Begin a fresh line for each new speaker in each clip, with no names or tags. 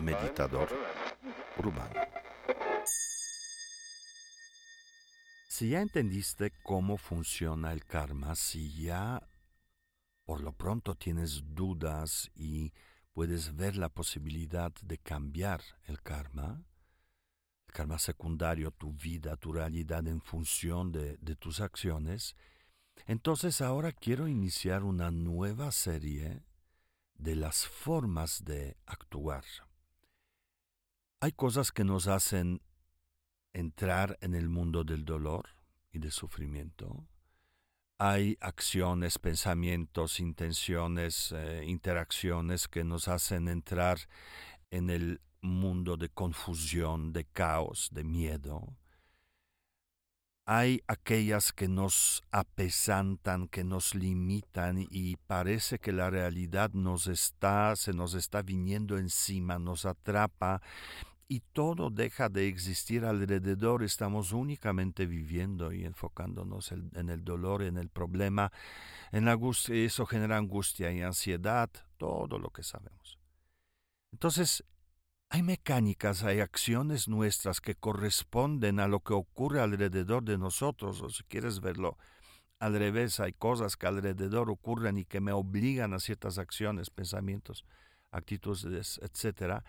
Meditador urbano. Si ya entendiste cómo funciona el karma, si ya por lo pronto tienes dudas y puedes ver la posibilidad de cambiar el karma, el karma secundario, tu vida, tu realidad en función de, de tus acciones, entonces ahora quiero iniciar una nueva serie de las formas de actuar. Hay cosas que nos hacen entrar en el mundo del dolor y del sufrimiento. Hay acciones, pensamientos, intenciones, eh, interacciones que nos hacen entrar en el mundo de confusión, de caos, de miedo hay aquellas que nos apesantan, que nos limitan y parece que la realidad nos está, se nos está viniendo encima, nos atrapa y todo deja de existir alrededor, estamos únicamente viviendo y enfocándonos en el dolor, en el problema, en la angustia, eso genera angustia y ansiedad, todo lo que sabemos. Entonces, hay mecánicas, hay acciones nuestras que corresponden a lo que ocurre alrededor de nosotros, o si quieres verlo al revés, hay cosas que alrededor ocurren y que me obligan a ciertas acciones, pensamientos, actitudes, etcétera,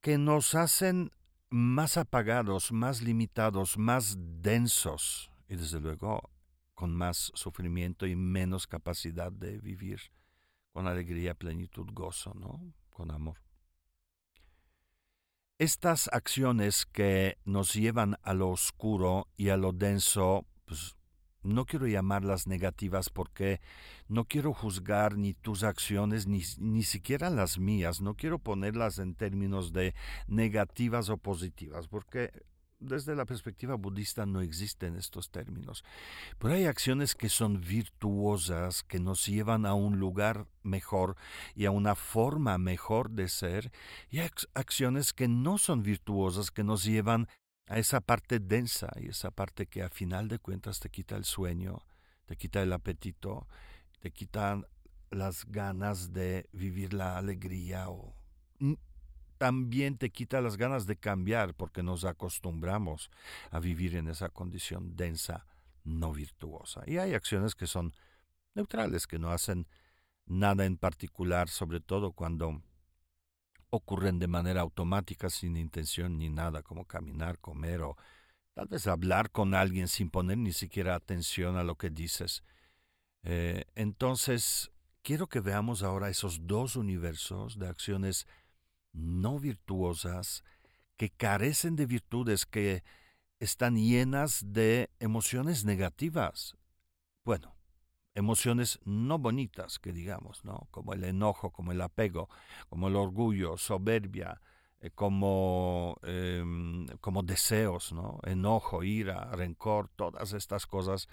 que nos hacen más apagados, más limitados, más densos y desde luego con más sufrimiento y menos capacidad de vivir con alegría, plenitud, gozo, ¿no? Con amor. Estas acciones que nos llevan a lo oscuro y a lo denso, pues no quiero llamarlas negativas porque no quiero juzgar ni tus acciones ni, ni siquiera las mías, no quiero ponerlas en términos de negativas o positivas, porque desde la perspectiva budista no existen estos términos, pero hay acciones que son virtuosas, que nos llevan a un lugar mejor y a una forma mejor de ser, y hay acciones que no son virtuosas, que nos llevan a esa parte densa y esa parte que a final de cuentas te quita el sueño, te quita el apetito, te quita las ganas de vivir la alegría o también te quita las ganas de cambiar porque nos acostumbramos a vivir en esa condición densa, no virtuosa. Y hay acciones que son neutrales, que no hacen nada en particular, sobre todo cuando ocurren de manera automática, sin intención ni nada, como caminar, comer o tal vez hablar con alguien sin poner ni siquiera atención a lo que dices. Eh, entonces, quiero que veamos ahora esos dos universos de acciones no virtuosas, que carecen de virtudes, que están llenas de emociones negativas. Bueno, emociones no bonitas, que digamos, ¿no? Como el enojo, como el apego, como el orgullo, soberbia, eh, como, em, como deseos, ¿no? Enojo, ira, rencor, todas estas cosas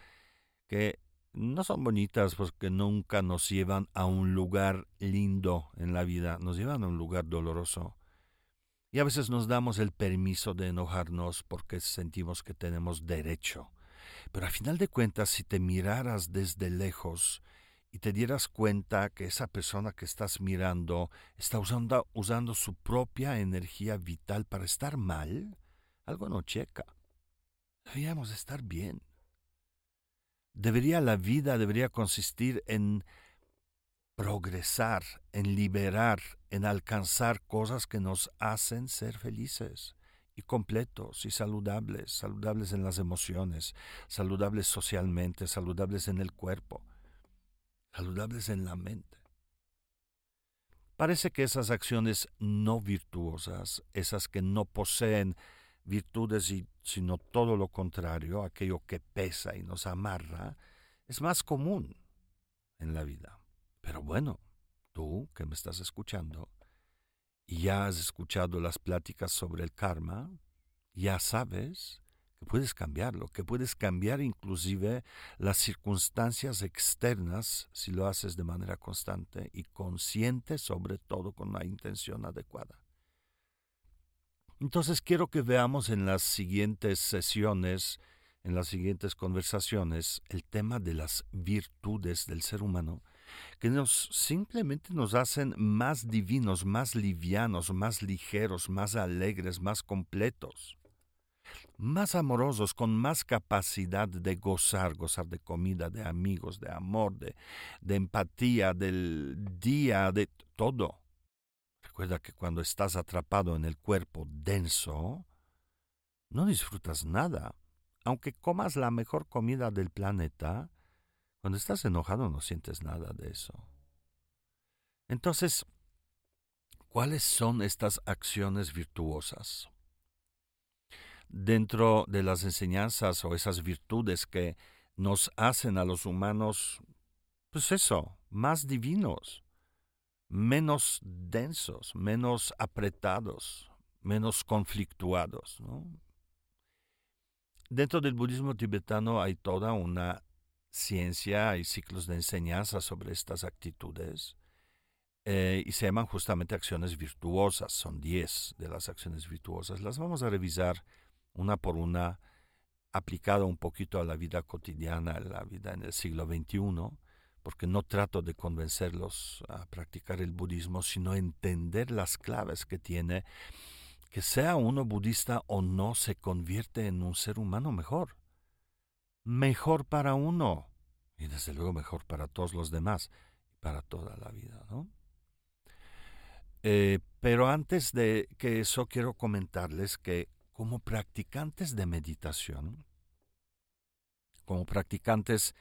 que no son bonitas porque nunca nos llevan a un lugar lindo en la vida, nos llevan a un lugar doloroso. Y a veces nos damos el permiso de enojarnos porque sentimos que tenemos derecho. Pero a final de cuentas, si te miraras desde lejos y te dieras cuenta que esa persona que estás mirando está usando, usando su propia energía vital para estar mal, algo no checa. Deberíamos estar bien. Debería la vida, debería consistir en progresar, en liberar, en alcanzar cosas que nos hacen ser felices y completos y saludables, saludables en las emociones, saludables socialmente, saludables en el cuerpo, saludables en la mente. Parece que esas acciones no virtuosas, esas que no poseen virtudes, sino todo lo contrario, aquello que pesa y nos amarra, es más común en la vida. Pero bueno, tú que me estás escuchando, y ya has escuchado las pláticas sobre el karma, ya sabes que puedes cambiarlo, que puedes cambiar inclusive las circunstancias externas si lo haces de manera constante y consciente, sobre todo con la intención adecuada. Entonces quiero que veamos en las siguientes sesiones, en las siguientes conversaciones, el tema de las virtudes del ser humano que nos simplemente nos hacen más divinos, más livianos, más ligeros, más alegres, más completos, más amorosos, con más capacidad de gozar, gozar de comida, de amigos, de amor, de, de empatía, del día, de todo. Recuerda que cuando estás atrapado en el cuerpo denso, no disfrutas nada. Aunque comas la mejor comida del planeta, cuando estás enojado no sientes nada de eso. Entonces, ¿cuáles son estas acciones virtuosas? Dentro de las enseñanzas o esas virtudes que nos hacen a los humanos, pues eso, más divinos, menos densos, menos apretados, menos conflictuados. Dentro del budismo tibetano hay toda una ciencia y ciclos de enseñanza sobre estas actitudes eh, y se llaman justamente acciones virtuosas. Son diez de las acciones virtuosas. Las vamos a revisar una por una, aplicada un poquito a la vida cotidiana, a la vida en el siglo XXI, porque no trato de convencerlos a practicar el budismo, sino entender las claves que tiene que sea uno budista o no se convierte en un ser humano mejor mejor para uno y desde luego mejor para todos los demás y para toda la vida, ¿no? Eh, pero antes de que eso quiero comentarles que como practicantes de meditación, como practicantes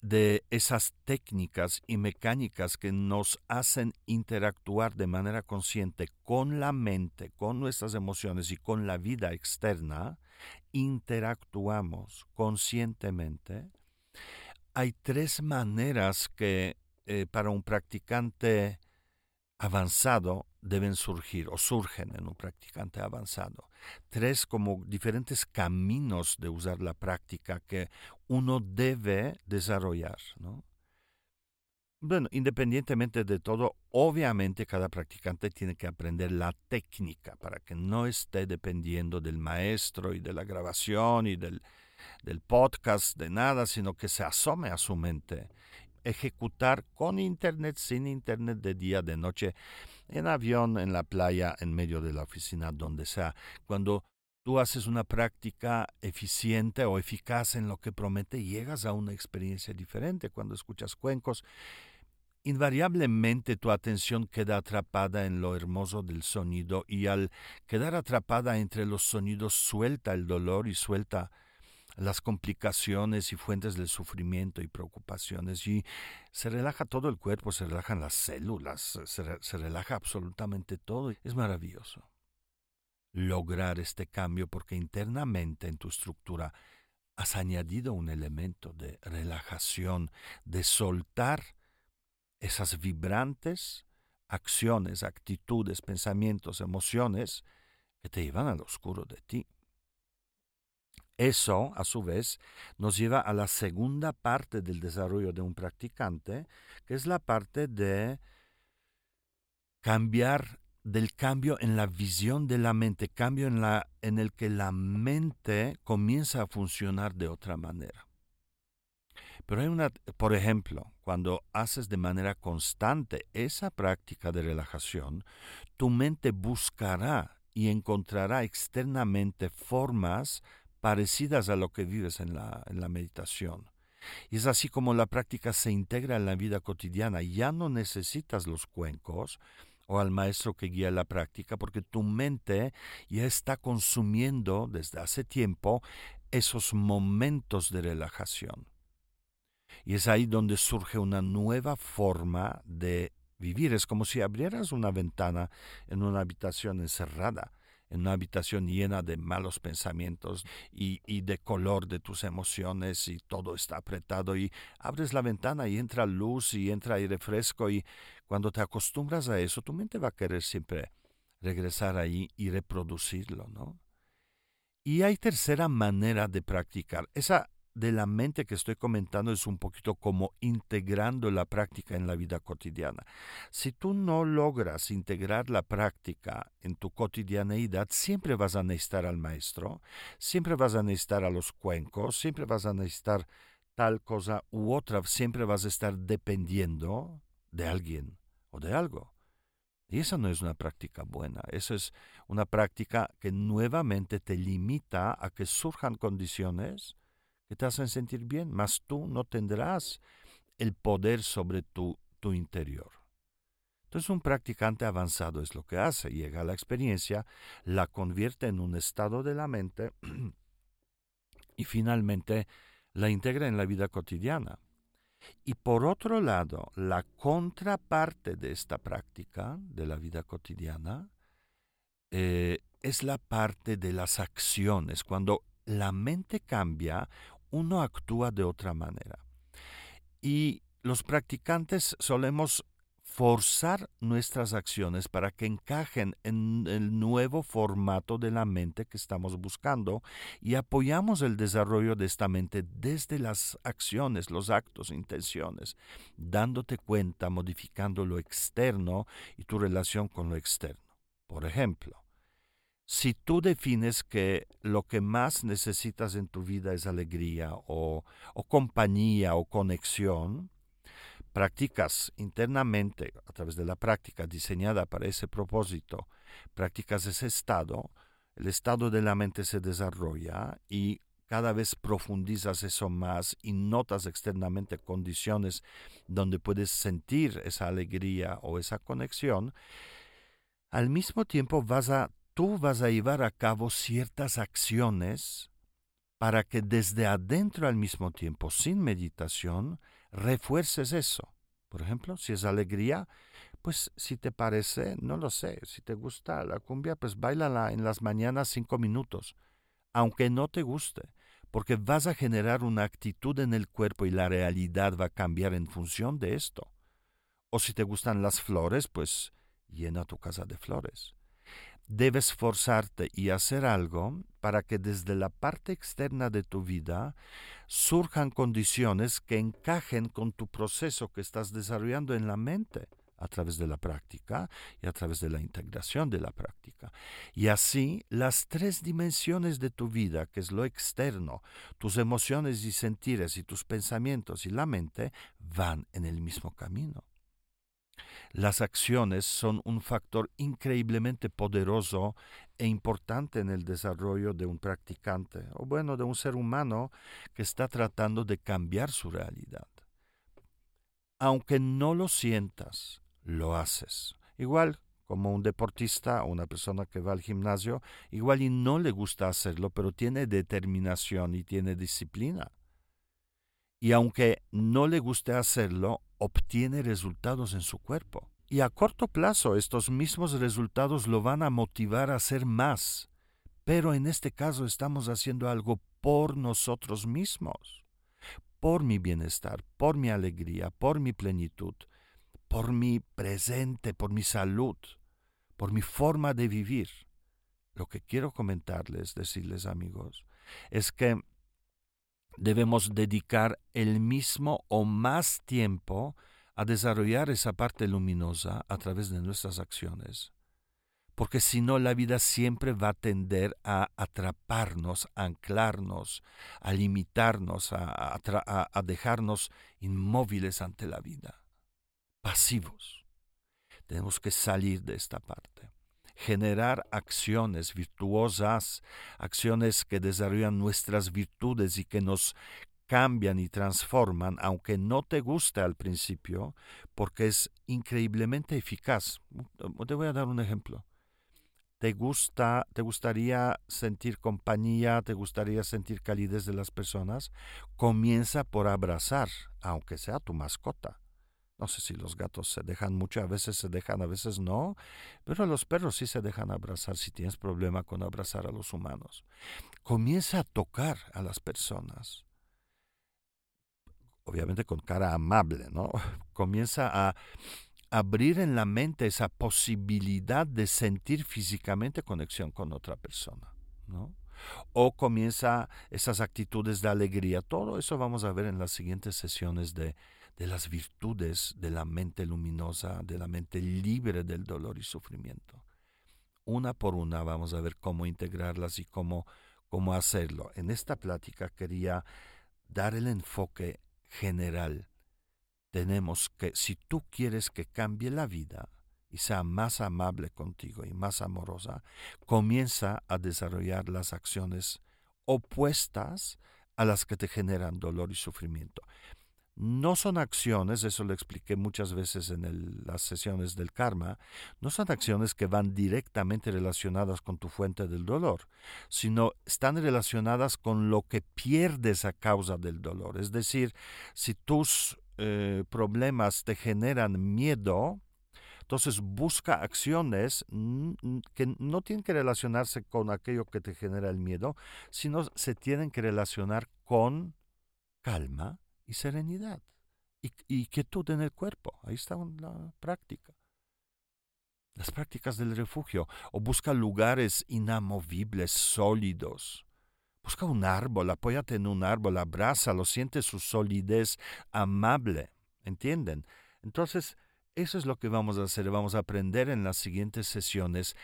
de esas técnicas y mecánicas que nos hacen interactuar de manera consciente con la mente, con nuestras emociones y con la vida externa, interactuamos conscientemente, hay tres maneras que eh, para un practicante avanzado deben surgir o surgen en un practicante avanzado. Tres como diferentes caminos de usar la práctica que uno debe desarrollar. ¿no? Bueno, independientemente de todo, obviamente cada practicante tiene que aprender la técnica para que no esté dependiendo del maestro y de la grabación y del, del podcast, de nada, sino que se asome a su mente. Ejecutar con internet, sin internet, de día, de noche, en avión, en la playa, en medio de la oficina, donde sea. Cuando tú haces una práctica eficiente o eficaz en lo que promete, llegas a una experiencia diferente. Cuando escuchas cuencos, invariablemente tu atención queda atrapada en lo hermoso del sonido y al quedar atrapada entre los sonidos suelta el dolor y suelta las complicaciones y fuentes del sufrimiento y preocupaciones y se relaja todo el cuerpo, se relajan las células, se, se relaja absolutamente todo. Es maravilloso lograr este cambio porque internamente en tu estructura has añadido un elemento de relajación, de soltar esas vibrantes acciones, actitudes, pensamientos, emociones que te llevan al oscuro de ti. Eso, a su vez, nos lleva a la segunda parte del desarrollo de un practicante, que es la parte de cambiar del cambio en la visión de la mente, cambio en, la, en el que la mente comienza a funcionar de otra manera. Pero hay una, por ejemplo, cuando haces de manera constante esa práctica de relajación, tu mente buscará y encontrará externamente formas parecidas a lo que vives en la, en la meditación. Y es así como la práctica se integra en la vida cotidiana. Ya no necesitas los cuencos o al maestro que guía la práctica, porque tu mente ya está consumiendo desde hace tiempo esos momentos de relajación. Y es ahí donde surge una nueva forma de vivir. Es como si abrieras una ventana en una habitación encerrada, en una habitación llena de malos pensamientos y, y, de color de tus emociones y todo está apretado y abres la ventana y entra luz y entra aire fresco y cuando te acostumbras a eso, tu mente va a querer siempre regresar ahí y reproducirlo, ¿no? Y hay tercera manera de practicar. Esa de la mente que estoy comentando es un poquito como integrando la práctica en la vida cotidiana. Si tú no logras integrar la práctica en tu cotidianeidad, siempre vas a necesitar al maestro, siempre vas a necesitar a los cuencos, siempre vas a necesitar tal cosa u otra, siempre vas a estar dependiendo de alguien o de algo. Y esa no es una práctica buena, eso es una práctica que nuevamente te limita a que surjan condiciones que te hacen sentir bien, mas tú no tendrás el poder sobre tu, tu interior. Entonces un practicante avanzado es lo que hace, llega a la experiencia, la convierte en un estado de la mente y finalmente la integra en la vida cotidiana. Y por otro lado, la contraparte de esta práctica de la vida cotidiana eh, es la parte de las acciones. Cuando la mente cambia, uno actúa de otra manera. Y los practicantes solemos forzar nuestras acciones para que encajen en el nuevo formato de la mente que estamos buscando y apoyamos el desarrollo de esta mente desde las acciones, los actos, intenciones, dándote cuenta, modificando lo externo y tu relación con lo externo. Por ejemplo, si tú defines que lo que más necesitas en tu vida es alegría o, compañía o conexión, practicas internamente a través de la práctica diseñada para ese propósito, practicas ese estado, el estado de la mente se desarrolla y cada vez profundizas eso más y notas externamente condiciones donde puedes sentir esa alegría o esa conexión, al mismo tiempo vas a, tú vas a llevar a cabo ciertas acciones para que desde adentro al mismo tiempo, sin meditación, refuerces eso. Por ejemplo, si es alegría, pues si te parece, no lo sé, si te gusta la cumbia, pues bailala en las mañanas cinco minutos, aunque no te guste, porque vas a generar una actitud en el cuerpo y la realidad va a cambiar en función de esto. O si te gustan las flores, pues llena tu casa de flores debes forzarte y hacer algo para que desde la parte externa de tu vida surjan condiciones que encajen con tu proceso que estás desarrollando en la mente a través de la práctica y a través de la integración de la práctica. Y así las tres dimensiones de tu vida, que es lo externo, tus emociones y sentires y tus pensamientos y la mente, van en el mismo camino. Las acciones son un factor increíblemente poderoso e importante en el desarrollo de un practicante, o bueno, de un ser humano que está tratando de cambiar su realidad. Aunque no lo sientas, lo haces. Igual como un deportista o una persona que va al gimnasio, igual y no le gusta hacerlo, pero tiene determinación y tiene disciplina. Y aunque no le guste hacerlo, obtiene resultados en su cuerpo. Y a corto plazo estos mismos resultados lo van a motivar a hacer más. Pero en este caso estamos haciendo algo por nosotros mismos, por mi bienestar, por mi alegría, por mi plenitud, por mi presente, por mi salud, por mi forma de vivir. Lo que quiero comentarles, decirles amigos, es que debemos dedicar el mismo o más tiempo a desarrollar esa parte luminosa a través de nuestras acciones. Porque si no, la vida siempre va a tender a atraparnos, a anclarnos, a limitarnos, a, a dejarnos inmóviles ante la vida, pasivos. Tenemos que salir de esta parte generar acciones virtuosas, acciones que desarrollan nuestras virtudes y que nos cambian y transforman, aunque no te guste al principio, porque es increíblemente eficaz. Te voy a dar un ejemplo. ¿Te gusta, te gustaría sentir compañía, te gustaría sentir calidez de las personas? Comienza por abrazar, aunque sea tu mascota. No sé si los gatos se dejan mucho, a veces se dejan, a veces no, pero los perros sí se dejan abrazar si tienes problema con abrazar a los humanos. Comienza a tocar a las personas. Obviamente con cara amable, ¿no? Comienza a abrir en la mente esa posibilidad de sentir físicamente conexión con otra persona, ¿no? O comienza esas actitudes de alegría. Todo eso vamos a ver en las siguientes sesiones de, de las virtudes de la mente luminosa, de la mente libre del dolor y sufrimiento. Una por una vamos a ver cómo integrarlas y cómo, cómo hacerlo. En esta plática quería dar el enfoque general. Tenemos que, si tú quieres que cambie la vida y sea más amable contigo y más amorosa, comienza a desarrollar las acciones opuestas a las que te generan dolor y sufrimiento. No son acciones, eso lo expliqué muchas veces en las sesiones del karma, no son acciones que van directamente relacionadas con tu fuente del dolor, sino están relacionadas con lo que pierdes a causa del dolor. Es decir, si tus eh, problemas te generan miedo, entonces busca acciones que no tienen que relacionarse con aquello que te genera el miedo, sino se tienen que relacionar con calma y serenidad y, y quietud en el cuerpo. Ahí está la práctica. Las prácticas del refugio. O busca lugares inamovibles, sólidos. Busca un árbol, apóyate en un árbol, abrázalo, siente su solidez amable. ¿Entienden? Entonces, eso es lo que vamos a hacer. Vamos a aprender en las siguientes sesiones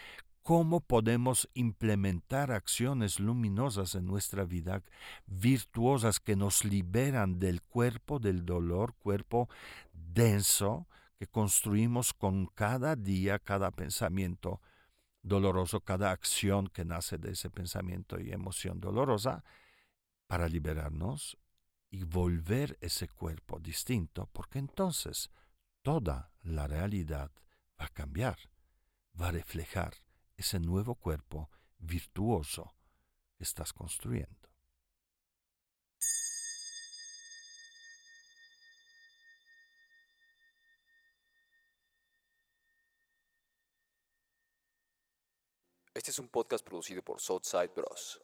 cómo podemos implementar acciones luminosas en nuestra vida, virtuosas que nos liberan del cuerpo del dolor, cuerpo denso que construimos con cada día, cada pensamiento doloroso, cada acción que nace de ese pensamiento y emoción dolorosa, para liberarnos y volver ese cuerpo distinto, porque entonces toda la realidad va a cambiar, va a reflejar ese nuevo cuerpo virtuoso estás construyendo.
Este es un podcast producido por Southside Bros.